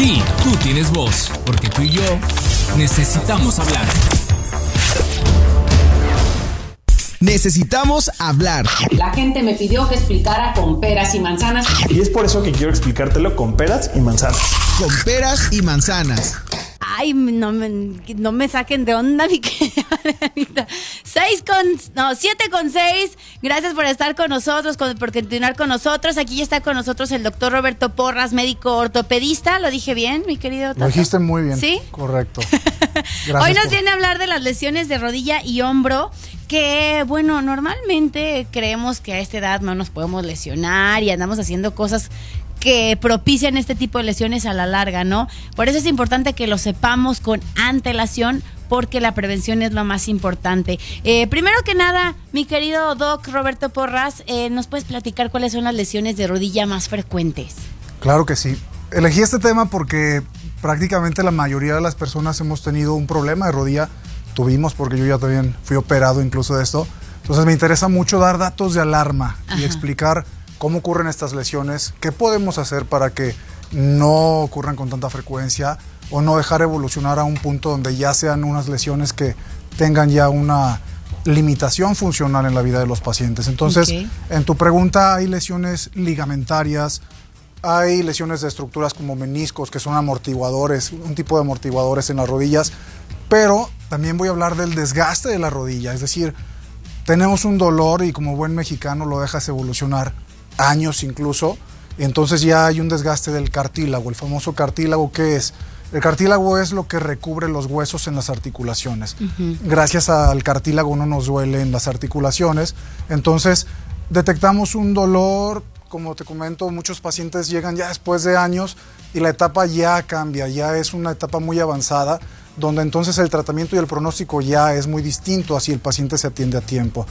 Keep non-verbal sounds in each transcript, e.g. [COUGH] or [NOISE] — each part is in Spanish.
Aquí tú tienes voz, porque tú y yo necesitamos hablar. Necesitamos hablar. La gente me pidió que explicara con peras y manzanas. Y es por eso que quiero explicártelo con peras y manzanas. Con peras y manzanas. Ay, no me, no me saquen de onda, [LAUGHS] mi querida Seis con, no, siete con seis. Gracias por estar con nosotros, por continuar con nosotros. Aquí ya está con nosotros el doctor Roberto Porras, médico ortopedista. ¿Lo dije bien, mi querido Lo dijiste muy bien. ¿Sí? Correcto. [LAUGHS] Hoy nos viene a hablar de las lesiones de rodilla y hombro que, bueno, normalmente creemos que a esta edad no nos podemos lesionar y andamos haciendo cosas que propician este tipo de lesiones a la larga, ¿no? Por eso es importante que lo sepamos con antelación porque la prevención es lo más importante. Eh, primero que nada, mi querido Doc Roberto Porras, eh, ¿nos puedes platicar cuáles son las lesiones de rodilla más frecuentes? Claro que sí. Elegí este tema porque prácticamente la mayoría de las personas hemos tenido un problema de rodilla. Tuvimos, porque yo ya también fui operado incluso de esto. Entonces me interesa mucho dar datos de alarma y explicar cómo ocurren estas lesiones, qué podemos hacer para que no ocurran con tanta frecuencia o no dejar evolucionar a un punto donde ya sean unas lesiones que tengan ya una limitación funcional en la vida de los pacientes. Entonces, en tu pregunta hay lesiones ligamentarias, hay lesiones de estructuras como meniscos, que son amortiguadores, un tipo de amortiguadores en las rodillas, pero también voy a hablar del desgaste de la rodilla, es decir, tenemos un dolor y como buen mexicano lo dejas evolucionar años incluso, entonces ya hay un desgaste del cartílago. El famoso cartílago, ¿qué es? El cartílago es lo que recubre los huesos en las articulaciones. Gracias al cartílago no nos duelen las articulaciones. Entonces detectamos un dolor, como te comento, muchos pacientes llegan ya después de años y la etapa ya cambia, ya es una etapa muy avanzada, donde entonces el tratamiento y el pronóstico ya es muy distinto así el paciente se atiende a tiempo.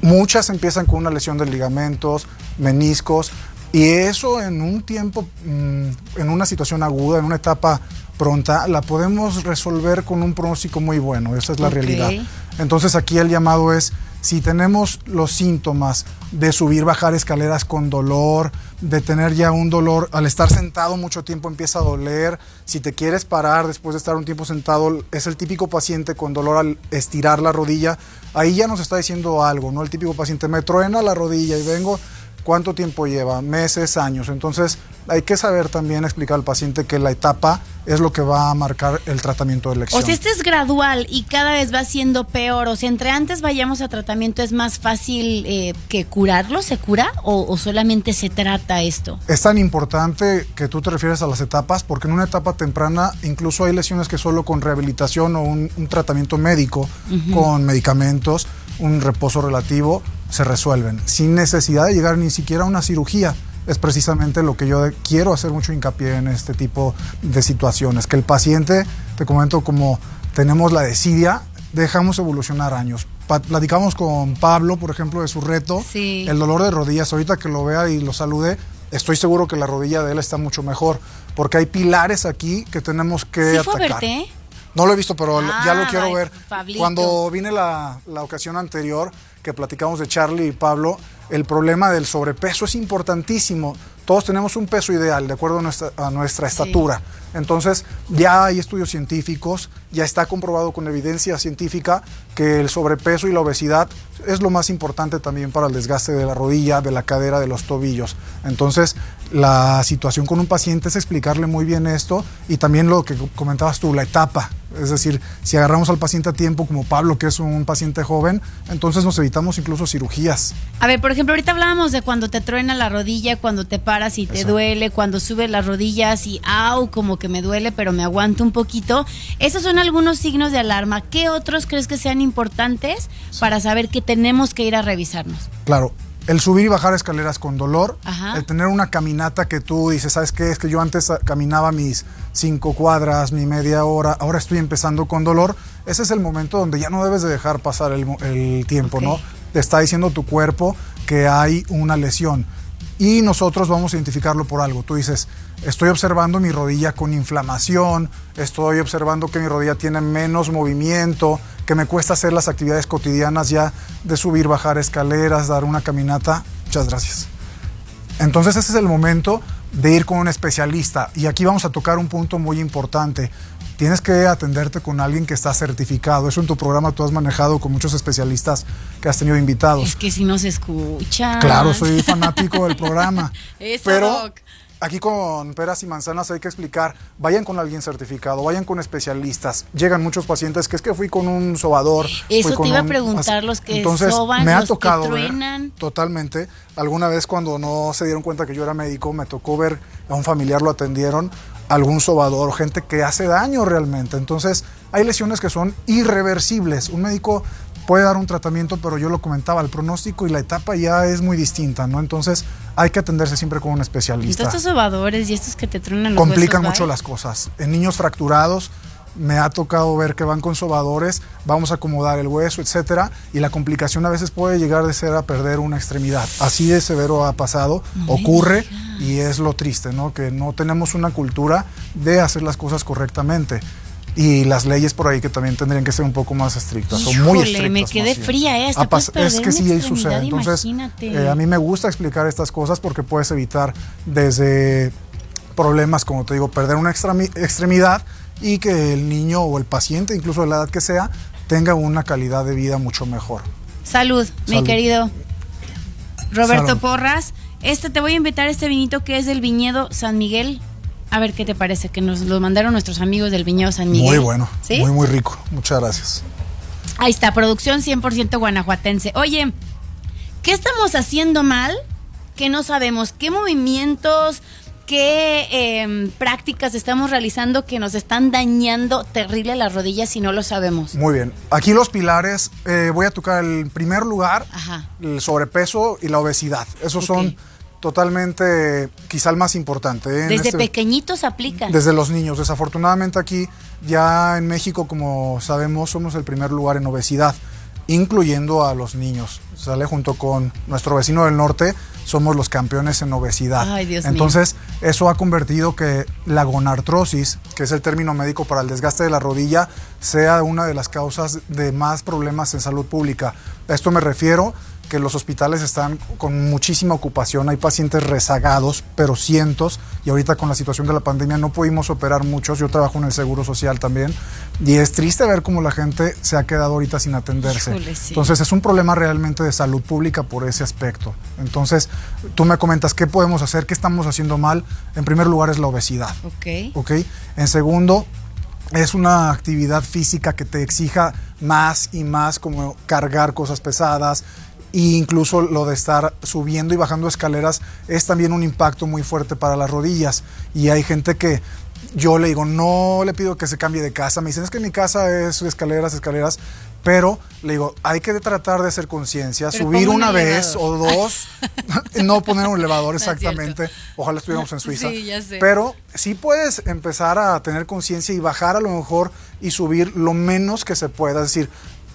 Muchas empiezan con una lesión de ligamentos, meniscos, y eso en un tiempo, mm, en una situación aguda, en una etapa pronta, la podemos resolver con un pronóstico muy bueno. Esa es la realidad. Entonces aquí el llamado es si tenemos los síntomas de subir, bajar escaleras con dolor, de tener ya un dolor, al estar sentado mucho tiempo empieza a doler, si te quieres parar después de estar un tiempo sentado, es el típico paciente con dolor al estirar la rodilla, ahí ya nos está diciendo algo, ¿no? El típico paciente me truena la rodilla y vengo ¿Cuánto tiempo lleva? Meses, años. Entonces hay que saber también explicar al paciente que la etapa es lo que va a marcar el tratamiento de elección. O sea, este es gradual y cada vez va siendo peor. O sea, entre antes vayamos a tratamiento, ¿es más fácil eh, que curarlo? ¿Se cura o, solamente se trata esto? Es tan importante que tú te refieres a las etapas porque en una etapa temprana incluso hay lesiones que solo con rehabilitación o un, tratamiento médico, con medicamentos, un reposo relativo, se resuelven, sin necesidad de llegar ni siquiera a una cirugía. Es precisamente lo que yo quiero hacer mucho hincapié en este tipo de situaciones, que el paciente, te comento como tenemos la desidia, dejamos evolucionar años. platicamos con Pablo, por ejemplo, de su reto, el dolor de rodillas, ahorita que lo vea y lo salude, estoy seguro que la rodilla de él está mucho mejor, porque hay pilares aquí que tenemos que atacar. No lo he visto, pero ya lo ah, quiero ver. Cuando vine la, la ocasión anterior, que platicamos de Charlie y Pablo, el problema del sobrepeso es importantísimo. Todos tenemos un peso ideal de acuerdo a nuestra, a nuestra estatura. Entonces, ya hay estudios científicos, ya está comprobado con evidencia científica que el sobrepeso y la obesidad es lo más importante también para el desgaste de la rodilla, de la cadera, de los tobillos. Entonces, la situación con un paciente es explicarle muy bien esto y también lo que comentabas tú, la etapa. Es decir, si agarramos al paciente a tiempo, como Pablo, que es un paciente joven, entonces nos evitamos incluso cirugías. A ver, por ejemplo, ahorita hablábamos de cuando te truena la rodilla, cuando te paras y te duele, cuando subes las rodillas y au, como que me duele, pero me aguanto un poquito. Esos son algunos signos de alarma. ¿Qué otros crees que sean importantes para saber que tenemos que ir a revisarnos? Claro, el subir y bajar escaleras con dolor, el tener una caminata que tú dices, ¿sabes qué? Es que yo antes caminaba mis cinco cuadras, mi media hora, ahora estoy empezando con dolor. Ese es el momento donde ya no debes de dejar pasar el, tiempo, ¿no? Te está diciendo tu cuerpo que hay una lesión y nosotros vamos a identificarlo por algo. Tú dices, estoy observando mi rodilla con inflamación, estoy observando que mi rodilla tiene menos movimiento, que me cuesta hacer las actividades cotidianas ya de subir, bajar escaleras, dar una caminata. Muchas gracias. Entonces ese es el momento de ir con un especialista. Y aquí vamos a tocar un punto muy importante. Tienes que atenderte con alguien que está certificado. Eso en tu programa tú has manejado con muchos especialistas que has tenido invitados. Es que si no se escucha. Claro, soy fanático del programa. [LAUGHS] Eso, pero Doc. aquí con peras y manzanas hay que explicar, vayan con alguien certificado, vayan con especialistas. Llegan muchos pacientes que es que fui con un sobador. Eso fui con te iba a un- preguntar, los que Entonces, soban, me ha los que tocado ver truenan. totalmente. Alguna vez cuando no se dieron cuenta que yo era médico, me tocó ver a un familiar lo atendieron, algún sobador, o gente que hace daño realmente. Entonces, hay lesiones que son irreversibles. Un médico puede dar un tratamiento, pero yo lo comentaba, el pronóstico y la etapa ya es muy distinta, ¿no? Entonces, hay que atenderse siempre con un especialista. estos sobadores y estos que te truenan los Complican huesos, mucho las cosas. En niños fracturados me ha tocado ver que van con sobadores, vamos a acomodar el hueso, etcétera, y la complicación a veces puede llegar de ser a perder una extremidad. Así de severo ha pasado, ocurre y es lo triste, ¿no? Que no tenemos una cultura de hacer las cosas correctamente. Y las leyes por ahí que también tendrían que ser un poco más estrictas, son muy estrictas. me quedé fría, ¿eh? Hasta es que sí extremidad, sucede. Entonces, eh, a mí me gusta explicar estas cosas porque puedes evitar desde problemas, como te digo, perder una extremi- extremidad y que el niño o el paciente, incluso de la edad que sea, tenga una calidad de vida mucho mejor. Salud, mi querido Roberto Salud. Porras. Este te voy a invitar este vinito que es del viñedo San Miguel. A ver qué te parece, que nos lo mandaron nuestros amigos del viñedo San Miguel. Muy bueno, ¿Sí? muy, muy rico. Muchas gracias. Ahí está, producción 100% guanajuatense. Oye, ¿qué estamos haciendo mal? Que no sabemos. ¿Qué movimientos, qué eh, prácticas estamos realizando que nos están dañando terrible las rodillas si no lo sabemos? Muy bien. Aquí los pilares, eh, voy a tocar el primer lugar, Ajá. el sobrepeso y la obesidad. Esos son totalmente, quizá el más importante. ¿eh? Desde este- pequeñitos aplican. Desde los niños. Desafortunadamente aquí, ya en México, como sabemos, somos el primer lugar en obesidad, incluyendo a los niños. Sale junto con nuestro vecino del norte, somos los campeones en obesidad. Ay, Dios mío. Entonces, eso ha convertido que la gonartrosis, que es el término médico para el desgaste de la rodilla, sea una de las causas de más problemas en salud pública. A esto me refiero que los hospitales están con muchísima ocupación, hay pacientes rezagados, pero cientos, y ahorita con la situación de la pandemia no pudimos operar muchos, yo trabajo en el Seguro Social también, y es triste ver cómo la gente se ha quedado ahorita sin atenderse. Híjole, sí. Entonces es un problema realmente de salud pública por ese aspecto. Entonces, tú me comentas qué podemos hacer, qué estamos haciendo mal. En primer lugar es la obesidad. Ok. ¿ok? En segundo, es una actividad física que te exija más y más, como cargar cosas pesadas. E incluso lo de estar subiendo y bajando escaleras es también un impacto muy fuerte para las rodillas. Y hay gente que yo le digo, no le pido que se cambie de casa. Me dicen, es que mi casa es escaleras, escaleras. Pero le digo, hay que tratar de hacer conciencia, subir pongo un una vez o dos, [LAUGHS] no poner un elevador [LAUGHS] exactamente. Ojalá estuviéramos en Suiza. Sí, ya sé. Pero sí puedes empezar a tener conciencia y bajar a lo mejor y subir lo menos que se pueda. Es decir,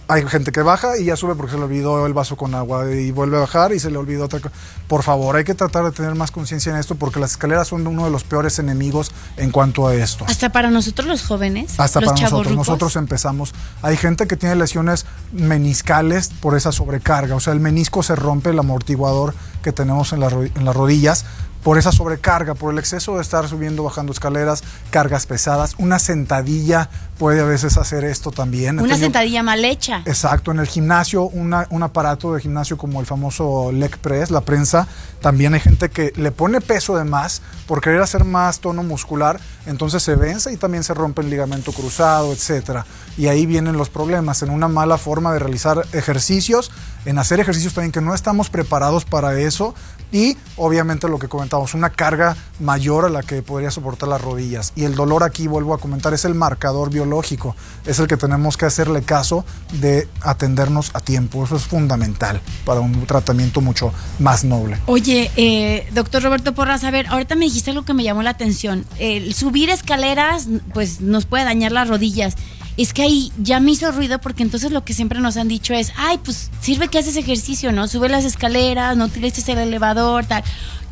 hay gente que baja y ya sube porque se le olvidó el vaso con agua y vuelve a bajar y se le olvidó otra cosa. Por favor, hay que tratar de tener más conciencia en esto porque las escaleras son uno de los peores enemigos en cuanto a esto. Hasta para nosotros los jóvenes. Hasta los para nosotros. Nosotros empezamos. Hay gente que tiene lesiones meniscales por esa sobrecarga. O sea, el menisco se rompe, el amortiguador que tenemos en, la ro- en las rodillas, por esa sobrecarga, por el exceso de estar subiendo, bajando escaleras, cargas pesadas. Una sentadilla puede a veces hacer esto también. Una sentadilla mal hecha. Exacto, en el gimnasio, una- un aparato de gimnasio como el famoso leg press, la prensa, también hay gente que le pone peso de más por querer hacer más tono muscular, entonces se vence y también se rompe el ligamento cruzado, etcétera. Y ahí vienen los problemas, en una mala forma de realizar ejercicios, en hacer ejercicios también que no estamos preparados para eso y obviamente lo que comentamos, una carga mayor a la que podría soportar las rodillas. Y el dolor aquí, vuelvo a comentar, es el marcador biológico, es el que tenemos que hacerle caso de atendernos a tiempo. Eso es fundamental para un tratamiento mucho más noble. Oye, eh, doctor Roberto Porras, a ver, ahorita me dijiste algo que me llamó la atención. El subir escaleras, pues nos puede dañar las rodillas. Es que ahí ya me hizo ruido porque entonces lo que siempre nos han dicho es, ay, pues sirve que haces ejercicio, ¿no? Sube las escaleras, no utilices el elevador, tal.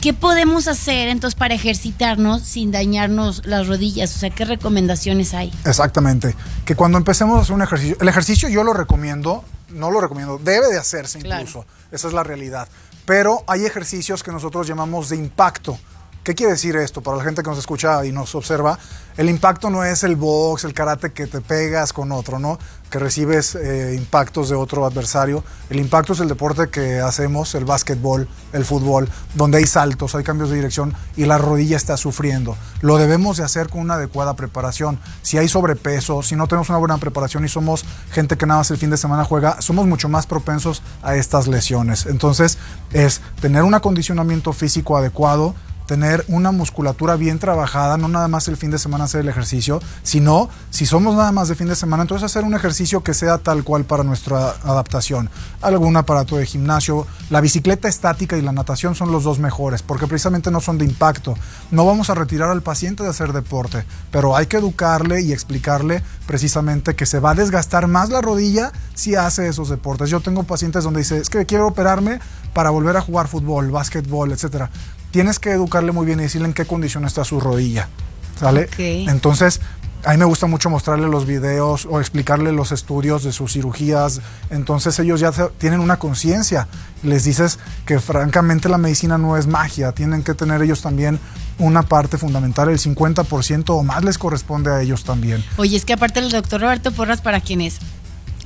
¿Qué podemos hacer entonces para ejercitarnos sin dañarnos las rodillas? O sea, ¿qué recomendaciones hay? Exactamente. Que cuando empecemos a hacer un ejercicio, el ejercicio yo lo recomiendo, no lo recomiendo, debe de hacerse Claro. incluso. Esa es la realidad. Pero hay ejercicios que nosotros llamamos de impacto. ¿Qué quiere decir esto? Para la gente que nos escucha y nos observa, el impacto no es el box, el karate que te pegas con otro, ¿no? Que recibes eh, impactos de otro adversario. El impacto es el deporte que hacemos, el básquetbol, el fútbol, donde hay saltos, hay cambios de dirección y la rodilla está sufriendo. Lo debemos de hacer con una adecuada preparación. Si hay sobrepeso, si no tenemos una buena preparación y somos gente que nada más el fin de semana juega, somos mucho más propensos a estas lesiones. Entonces, es tener un acondicionamiento físico adecuado, tener una musculatura bien trabajada, no nada más el fin de semana hacer el ejercicio, sino si somos nada más de fin de semana, entonces hacer un ejercicio que sea tal cual para nuestra adaptación. Algún aparato de gimnasio, la bicicleta estática y la natación son los dos mejores, porque precisamente no son de impacto. No vamos a retirar al paciente de hacer deporte, pero hay que educarle y explicarle precisamente que se va a desgastar más la rodilla si hace esos deportes. Yo tengo pacientes donde dice, es que quiero operarme para volver a jugar fútbol, básquetbol, etcétera tienes que educarle muy bien y decirle en qué condición está su rodilla. ¿Sale? Entonces, a mí me gusta mucho mostrarle los videos o explicarle los estudios de sus cirugías. Entonces ellos ya tienen una conciencia. Les dices que francamente la medicina no es magia. Tienen que tener ellos también una parte fundamental. El 50% o más les corresponde a ellos también. Oye, es que aparte el doctor Roberto Porras, para quienes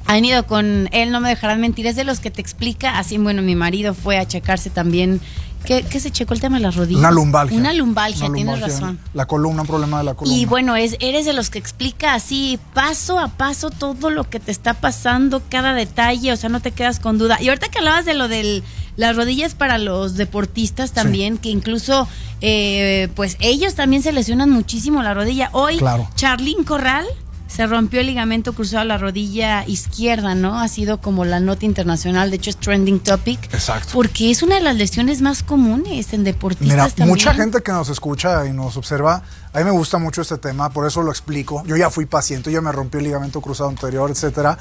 han ido con él, no me dejarán mentir, es de los que te explica. Así, bueno, mi marido fue a checarse también ¿Qué, se checó el tema de las rodillas? Una lumbalgia. Una lumbalgia, tienes razón. La columna, un problema de la columna. Y bueno, es, eres de los que explica así, paso a paso, todo lo que te está pasando, cada detalle, o sea, no te quedas con duda. Y ahorita que hablabas de lo de las rodillas para los deportistas también, que incluso, eh, pues ellos también se lesionan muchísimo la rodilla. Hoy, claro. Charlín Corral se rompió el ligamento cruzado a la rodilla izquierda, ¿no? Ha sido como la nota internacional, de hecho es trending topic. Exacto. Porque es una de las lesiones más comunes en deportistas. Mira, mucha gente que nos escucha y nos observa, a mí me gusta mucho este tema, por eso lo explico. Yo ya fui paciente, ya me rompí el ligamento cruzado anterior, etcétera.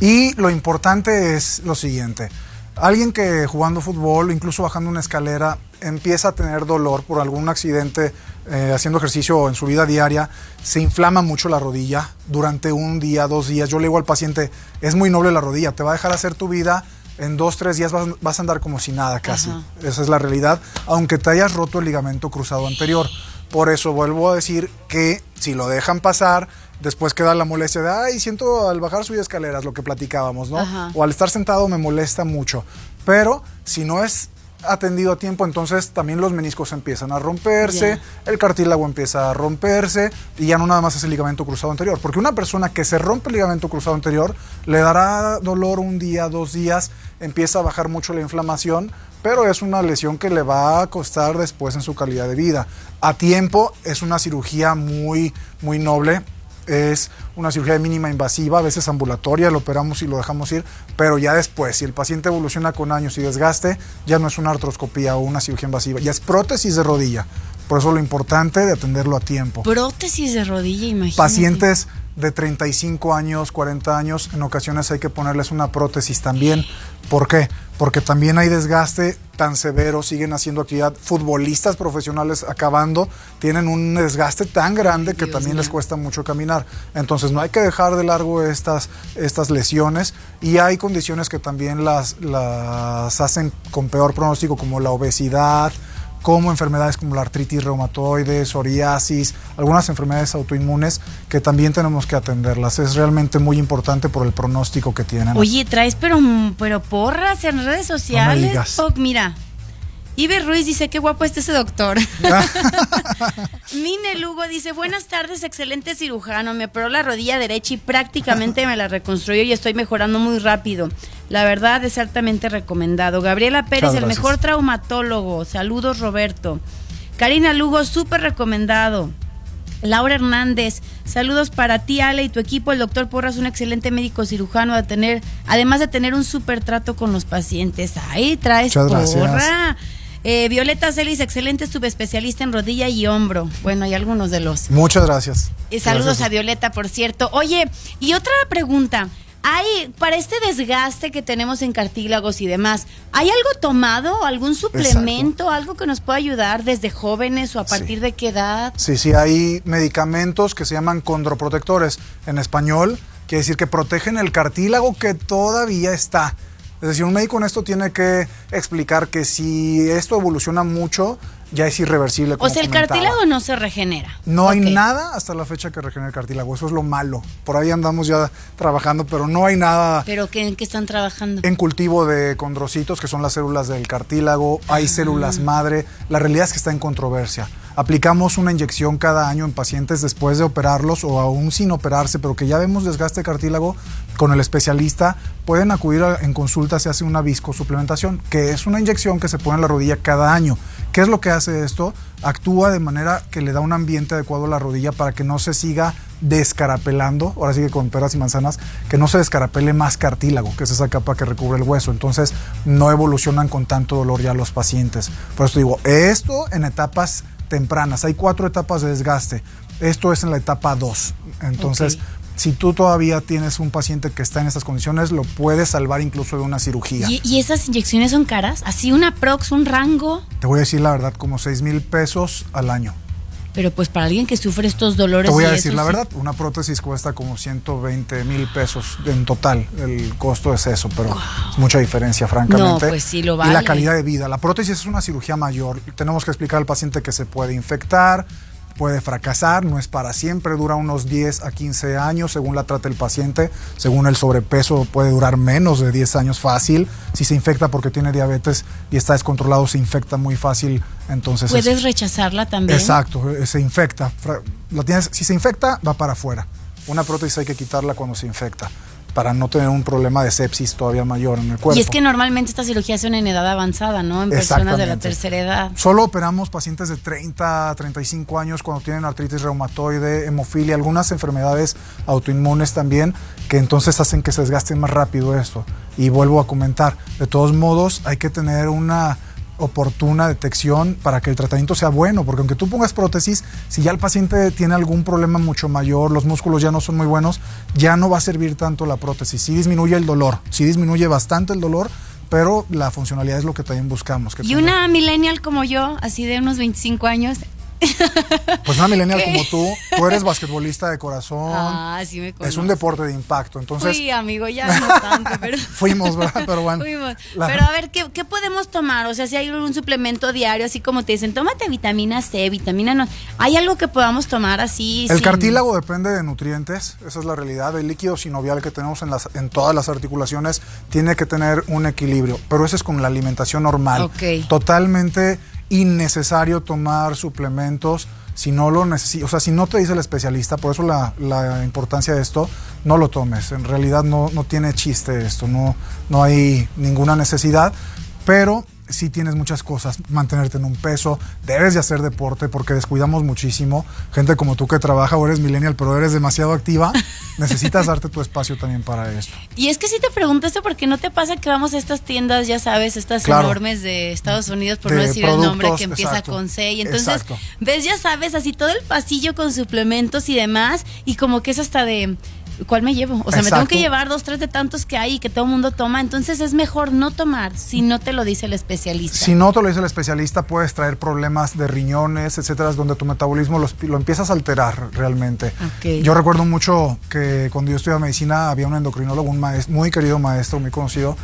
Y lo importante es lo siguiente. Alguien que jugando fútbol, incluso bajando una escalera, empieza a tener dolor por algún accidente eh, haciendo ejercicio en su vida diaria, se inflama mucho la rodilla durante un día, dos días. Yo le digo al paciente, es muy noble la rodilla, te va a dejar hacer tu vida, en dos, tres días vas, a andar como si nada casi. Esa es la realidad, aunque te hayas roto el ligamento cruzado anterior. Por eso vuelvo a decir que si lo dejan pasar, después queda la molestia de, ay, siento al bajar subir escaleras, lo que platicábamos, ¿no? O al estar sentado me molesta mucho. Pero si no es atendido a tiempo, entonces también los meniscos empiezan a romperse, el cartílago empieza a romperse y ya no nada más es el ligamento cruzado anterior. Porque una persona que se rompe el ligamento cruzado anterior le dará dolor un día, dos días, empieza a bajar mucho la inflamación, pero es una lesión que le va a costar después en su calidad de vida. A tiempo es una cirugía muy, muy noble es una cirugía de mínima invasiva, a veces ambulatoria, lo operamos y lo dejamos ir, pero ya después, si el paciente evoluciona con años y desgaste, ya no es una artroscopía o una cirugía invasiva, ya es prótesis de rodilla. Por eso lo importante de atenderlo a tiempo. Prótesis de rodilla, imagínate. Pacientes de 35 años, 40 años, en ocasiones hay que ponerles una prótesis también. ¿Por qué? Porque también hay desgaste tan severo, siguen haciendo actividad, futbolistas profesionales acabando, tienen un desgaste tan grande que también les cuesta mucho caminar. Entonces no hay que dejar de largo estas, estas lesiones y hay condiciones que también las, las hacen con peor pronóstico como la obesidad, como enfermedades como la artritis reumatoide, psoriasis, algunas enfermedades autoinmunes que también tenemos que atenderlas. Es realmente muy importante por el pronóstico que tienen. Oye, traes pero, pero porras en redes sociales. Oh, mira, Iber Ruiz dice, qué guapo está ese doctor. [LAUGHS] Mine Lugo dice, buenas tardes, excelente cirujano. Me operó la rodilla derecha y prácticamente me la reconstruyó y estoy mejorando muy rápido. La verdad es altamente recomendado. Gabriela Pérez, el mejor traumatólogo. Saludos, Roberto. Karina Lugo, súper recomendado. Laura Hernández, saludos para ti, Ale, y tu equipo. El doctor Porras, un excelente médico cirujano, de tener, además de tener un súper trato con los pacientes. Ahí traes porra. Eh, Violeta Celis, excelente subespecialista en rodilla y hombro. Bueno, hay algunos de los. Muchas gracias. Y saludos a Violeta, por cierto. Oye, y otra pregunta. Hay, para este desgaste que tenemos en cartílagos y demás, ¿hay algo tomado, algún suplemento, algo que nos pueda ayudar desde jóvenes o a partir de qué edad? Sí, sí, hay medicamentos que se llaman condroprotectores en español, quiere decir que protegen el cartílago que todavía está. Es decir, un médico en esto tiene que explicar que si esto evoluciona mucho, ya es irreversible. O como sea, el comentaba. cartílago no se regenera. No hay nada hasta la fecha que regenere el cartílago, eso es lo malo. Por ahí andamos ya trabajando, pero no hay nada ¿Pero qué, en qué están trabajando? en cultivo de condrocitos, que son las células del cartílago, hay células madre. La realidad es que está en controversia. Aplicamos una inyección cada año en pacientes después de operarlos o aún sin operarse, pero que ya vemos desgaste de cartílago con el especialista, pueden acudir a- en consulta, se hace una viscosuplementación, que es una inyección que se pone en la rodilla cada año. ¿Qué es lo que hace esto? Actúa de manera que le da un ambiente adecuado a la rodilla para que no se siga descarapelando, ahora sí que con peras y manzanas, que no se descarapele más cartílago, que es esa capa que recubre el hueso. Entonces no evolucionan con tanto dolor ya los pacientes. Por eso digo, esto en etapas tempranas. Hay cuatro etapas de desgaste. Esto es en la etapa 2. Entonces. Si tú todavía tienes un paciente que está en estas condiciones, lo puedes salvar incluso de una cirugía. ¿Y, y esas inyecciones son caras? ¿Así una prox, un rango? Te voy a decir la verdad, como 6 mil pesos al año. Pero pues para alguien que sufre estos dolores... Te voy a y decir la sí- verdad, una prótesis cuesta como 120 mil pesos en total. El costo es eso, pero es mucha diferencia, francamente. No, pues sí, lo Y vale. la calidad de vida. La prótesis es una cirugía mayor. Tenemos que explicar al paciente que se puede infectar, puede fracasar, no es para siempre, dura unos 10 a 15 años según la trata el paciente. Según el sobrepeso puede durar menos de 10 años fácil. Si se infecta porque tiene diabetes y está descontrolado, se infecta muy fácil. Entonces es- ¿Puedes rechazarla también? Exacto, eh, se infecta. La tienes, si se infecta, va para afuera. Una prótesis hay que quitarla cuando se infecta para no tener un problema de sepsis todavía mayor en el cuerpo. Y es que normalmente estas cirugías son en edad avanzada, ¿no? En personas de la tercera edad. Solo operamos pacientes de 30 a 35 años cuando tienen artritis reumatoide, hemofilia, algunas enfermedades autoinmunes también, que entonces hacen que se desgaste más rápido esto. Y vuelvo a comentar, de todos modos hay que tener una oportuna detección para que el tratamiento sea bueno, porque aunque tú pongas prótesis, si ya el paciente tiene algún problema mucho mayor, los músculos ya no son muy buenos, ya no va a servir tanto la prótesis. Sí disminuye el dolor, sí disminuye bastante el dolor, pero la funcionalidad es lo que también buscamos. que Y tenga- una millennial como yo, así de unos 25 años. [LAUGHS] Pues una millennial ¿Qué? como tú, tú eres basquetbolista de corazón. Ah, sí me es un deporte de impacto. Entonces, Fui, amigo, ya no tanto, pero... [LAUGHS] fuimos, ¿verdad? Pero bueno. Fuimos. la- Pero a ver, ¿qué, qué podemos tomar? O sea, si hay un suplemento diario, así como te dicen, tómate vitamina C, vitamina no. ¿Hay algo que podamos tomar así? el sin- cartílago depende de nutrientes, esa es la realidad. El líquido sinovial que tenemos en, las, en todas las articulaciones tiene que tener un equilibrio, pero eso es con la alimentación normal. Ok. Totalmente innecesario tomar suplementos si no lo necesitas, o sea, si no te dice el especialista, por eso la, la importancia de esto, no lo tomes. En realidad no, no tiene chiste esto, no, no hay ninguna necesidad, pero sí tienes muchas cosas, mantenerte en un peso, debes de hacer deporte porque descuidamos muchísimo. Gente como tú que trabaja o eres millennial, pero eres demasiado activa, [LAUGHS] necesitas darte tu espacio también para esto. Y es que si te pregunto esto, porque no te pasa que vamos a estas tiendas, ya sabes, estas Claro. enormes de Estados Unidos, por De no decir el nombre, que empieza exacto. con C. Y entonces Exacto. ves, ya sabes, así todo el pasillo con suplementos y demás, y como que es hasta de. ¿Cuál me llevo? O sea, me tengo que llevar dos, tres de tantos que hay y que todo el mundo toma. Entonces es mejor no tomar si no te lo dice el especialista. Si no te lo dice el especialista, puedes traer problemas de riñones, etcétera, donde tu metabolismo los- lo, empiezas a alterar realmente. Yo recuerdo mucho que cuando yo estudiaba medicina había un endocrinólogo, un maestro, muy querido maestro, muy conocido,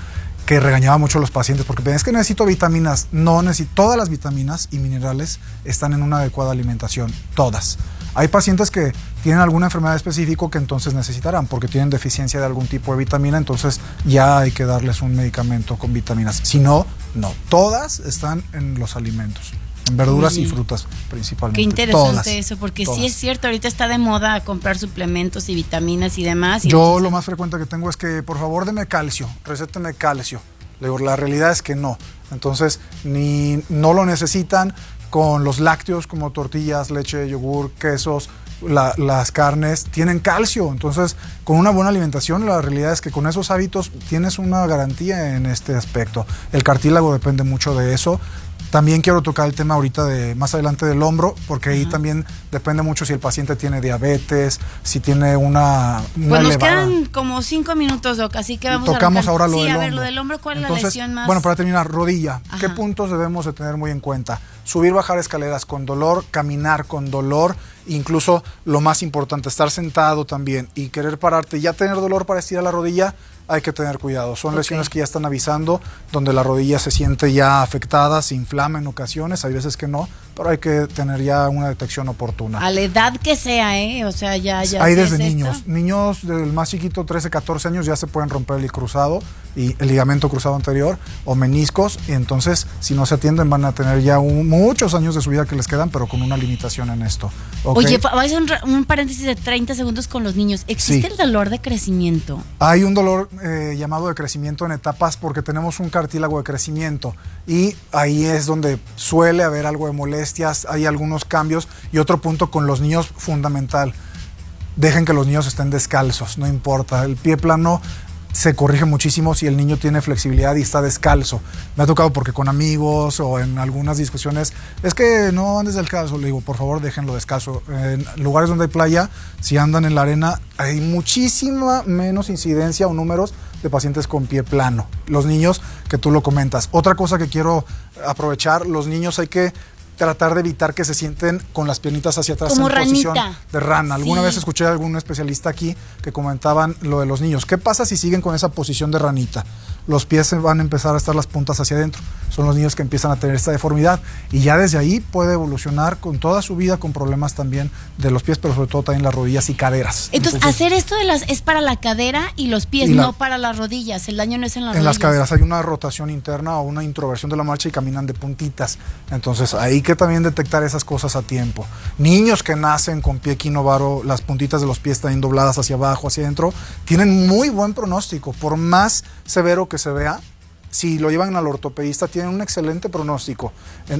que regañaba mucho a los pacientes porque es que necesito vitaminas. No necesito. Todas las vitaminas y minerales están en una adecuada alimentación. Todas. Hay pacientes que tienen alguna enfermedad específica que entonces necesitarán porque tienen deficiencia de algún tipo de vitamina, entonces ya hay que darles un medicamento con vitaminas. Si no, no. Todas están en los alimentos, en verduras y frutas principalmente. Qué interesante Todas, eso, porque todas. sí es cierto, ahorita está de moda comprar suplementos y vitaminas y demás. y Yo entonces- lo más frecuente que tengo es que por favor deme calcio, recéteme calcio. Le digo, la realidad es que no. Entonces, ni no lo necesitan con los lácteos como tortillas, leche, yogur, quesos, la- las carnes, tienen calcio. Entonces, con una buena alimentación, la realidad es que con esos hábitos tienes una garantía en este aspecto. El cartílago depende mucho de eso. También quiero tocar el tema ahorita de más adelante del hombro, porque ahí también depende mucho si el paciente tiene diabetes, si tiene una, una Pues nos elevada- quedan como cinco minutos, Doc, así que vamos Tocamos a ahora lo sí, del a ver, hombro. lo del hombro, ¿cuál es la lesión más? Bueno, para terminar, rodilla. ¿Qué puntos debemos de tener muy en cuenta? Subir, bajar escaleras con dolor, caminar con dolor, incluso lo más importante, estar sentado también y querer pararte, ya tener dolor para estirar la rodilla, hay que tener cuidado. Son lesiones que ya están avisando, donde la rodilla se siente ya afectada, se inflama en ocasiones, hay veces que no, pero hay que tener ya una detección oportuna. A la edad que sea, ¿eh? O sea, ya, ya. Hay desde es niños. esto. Niños del más chiquito, 13, 14 años, ya se pueden romper el cruzado y el ligamento cruzado anterior o meniscos. Y entonces, si no se atienden, van a tener ya un- muchos años de su vida que les quedan, pero con una limitación en esto. Oye, voy a hacer un, un paréntesis de 30 segundos con los niños. ¿Existe Sí. el dolor de crecimiento? Hay un dolor eh, llamado de crecimiento en etapas porque tenemos un cartílago de crecimiento y ahí es donde suele haber algo de hay algunos cambios y otro punto con los niños fundamental. Dejen que los niños estén descalzos, no importa. El pie plano se corrige muchísimo si el niño tiene flexibilidad y está descalzo. Me ha tocado porque con amigos o en algunas discusiones, es que no andes descalzo. Le digo, por favor, déjenlo descalzo. En lugares donde hay playa, si andan en la arena, hay muchísima menos incidencia o números de pacientes con pie plano. Los niños, que tú lo comentas. Otra cosa que quiero aprovechar, los niños hay que tratar de evitar que se sienten con las piernitas hacia atrás Como en posición ranita. de rana. Alguna Sí. vez escuché a algún especialista aquí que comentaban lo de los niños. ¿Qué pasa si siguen con esa posición de ranita? Los pies van a empezar a estar las puntas hacia adentro. Son los niños que empiezan a tener esta deformidad y ya desde ahí puede evolucionar con toda su vida con problemas también de los pies, pero sobre todo también las rodillas y caderas. Entonces, hacer esto de las es para la cadera y los pies, Y la- no para las rodillas. El daño no es en las en las rodillas. caderas hay una rotación interna o una introversión de la marcha y caminan de puntitas. Entonces hay que también detectar esas cosas a tiempo. Niños que nacen con pie equinovaro, las puntitas de los pies están dobladas hacia abajo, hacia adentro, tienen muy buen pronóstico. Por más severo que se vea, si lo llevan al ortopedista, tienen un excelente pronóstico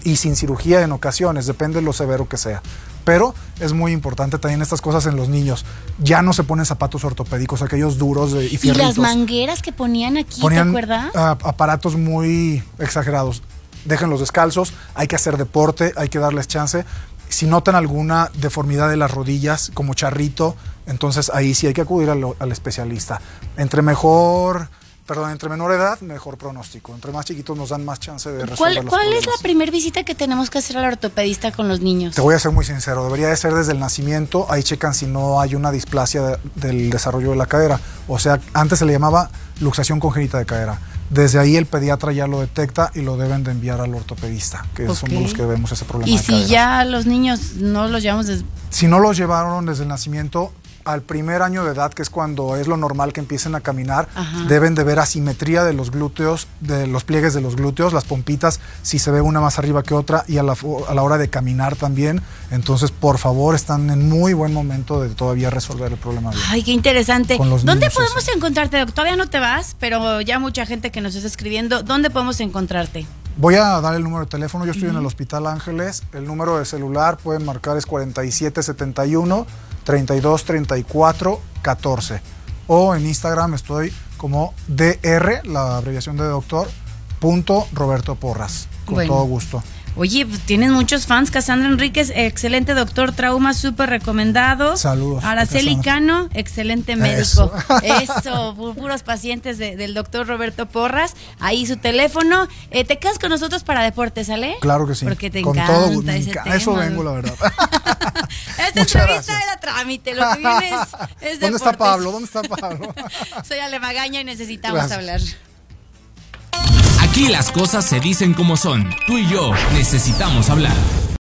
y sin cirugía en ocasiones, depende de lo severo que sea. Pero es muy importante también estas cosas en los niños. Ya no se ponen zapatos ortopédicos, aquellos duros de, y Y fierritos las mangueras que ponían aquí, ¿te ponían acuerdas? ah, aparatos muy exagerados. Déjenlos descalzos, hay que hacer deporte, hay que darles chance. Si notan alguna deformidad de las rodillas, como charrito, entonces ahí sí hay que acudir al, al especialista. Entre mejor, perdón, entre menor edad, mejor pronóstico. Entre más chiquitos nos dan más chance de resolver ¿Cuál, los cuál es la primera visita que tenemos que hacer al ortopedista con los niños? Te voy a ser muy sincero, debería de ser desde el nacimiento, ahí checan si no hay una displasia de- del desarrollo de la cadera. O sea, antes se le llamaba luxación congénita de cadera. Desde ahí el pediatra ya lo detecta y lo deben de enviar al ortopedista, que Ok. somos los que vemos ese problema. Y de si ya los niños no los llevamos desde... Si no los llevaron desde el nacimiento, al primer año de edad, que es cuando es lo normal que empiecen a caminar, Ajá. deben de ver asimetría de los glúteos, de los pliegues de los glúteos, las pompitas, si se ve una más arriba que otra, y a la, a la hora de caminar también. Entonces, por favor, están en muy buen momento de todavía resolver el problema. bien. Ay, qué interesante. ¿Dónde podemos eso. encontrarte? Todavía no te vas, pero ya mucha gente que nos está escribiendo, ¿dónde podemos encontrarte? Voy a dar el número de teléfono. Yo estoy en el Hospital Ángeles. El número de celular pueden marcar es 4771 3234 14. O en Instagram estoy como DR, la abreviación de doctor, punto Roberto Porras. Con Bueno. todo gusto. Oye, pues tienes muchos fans. Cassandra Enríquez, excelente doctor, trauma súper recomendado. Saludos, Araceli. Cano, excelente médico. Eso. Eso, [LAUGHS] pu- puros pacientes de- del doctor Roberto Porras. Ahí su teléfono. Eh, te quedas con nosotros para deportes, ¿sale? Claro que sí. Porque te Con encanta todo ese tema. Eso vengo, la verdad. [LAUGHS] Esta Muchas entrevista gracias. era trámite, lo que viene es, es ¿Dónde está deportes. Pablo? ¿Dónde está Pablo? [LAUGHS] Soy Alemagaña y necesitamos Gracias. hablar. Aquí las cosas se dicen como son. Tú y yo necesitamos hablar.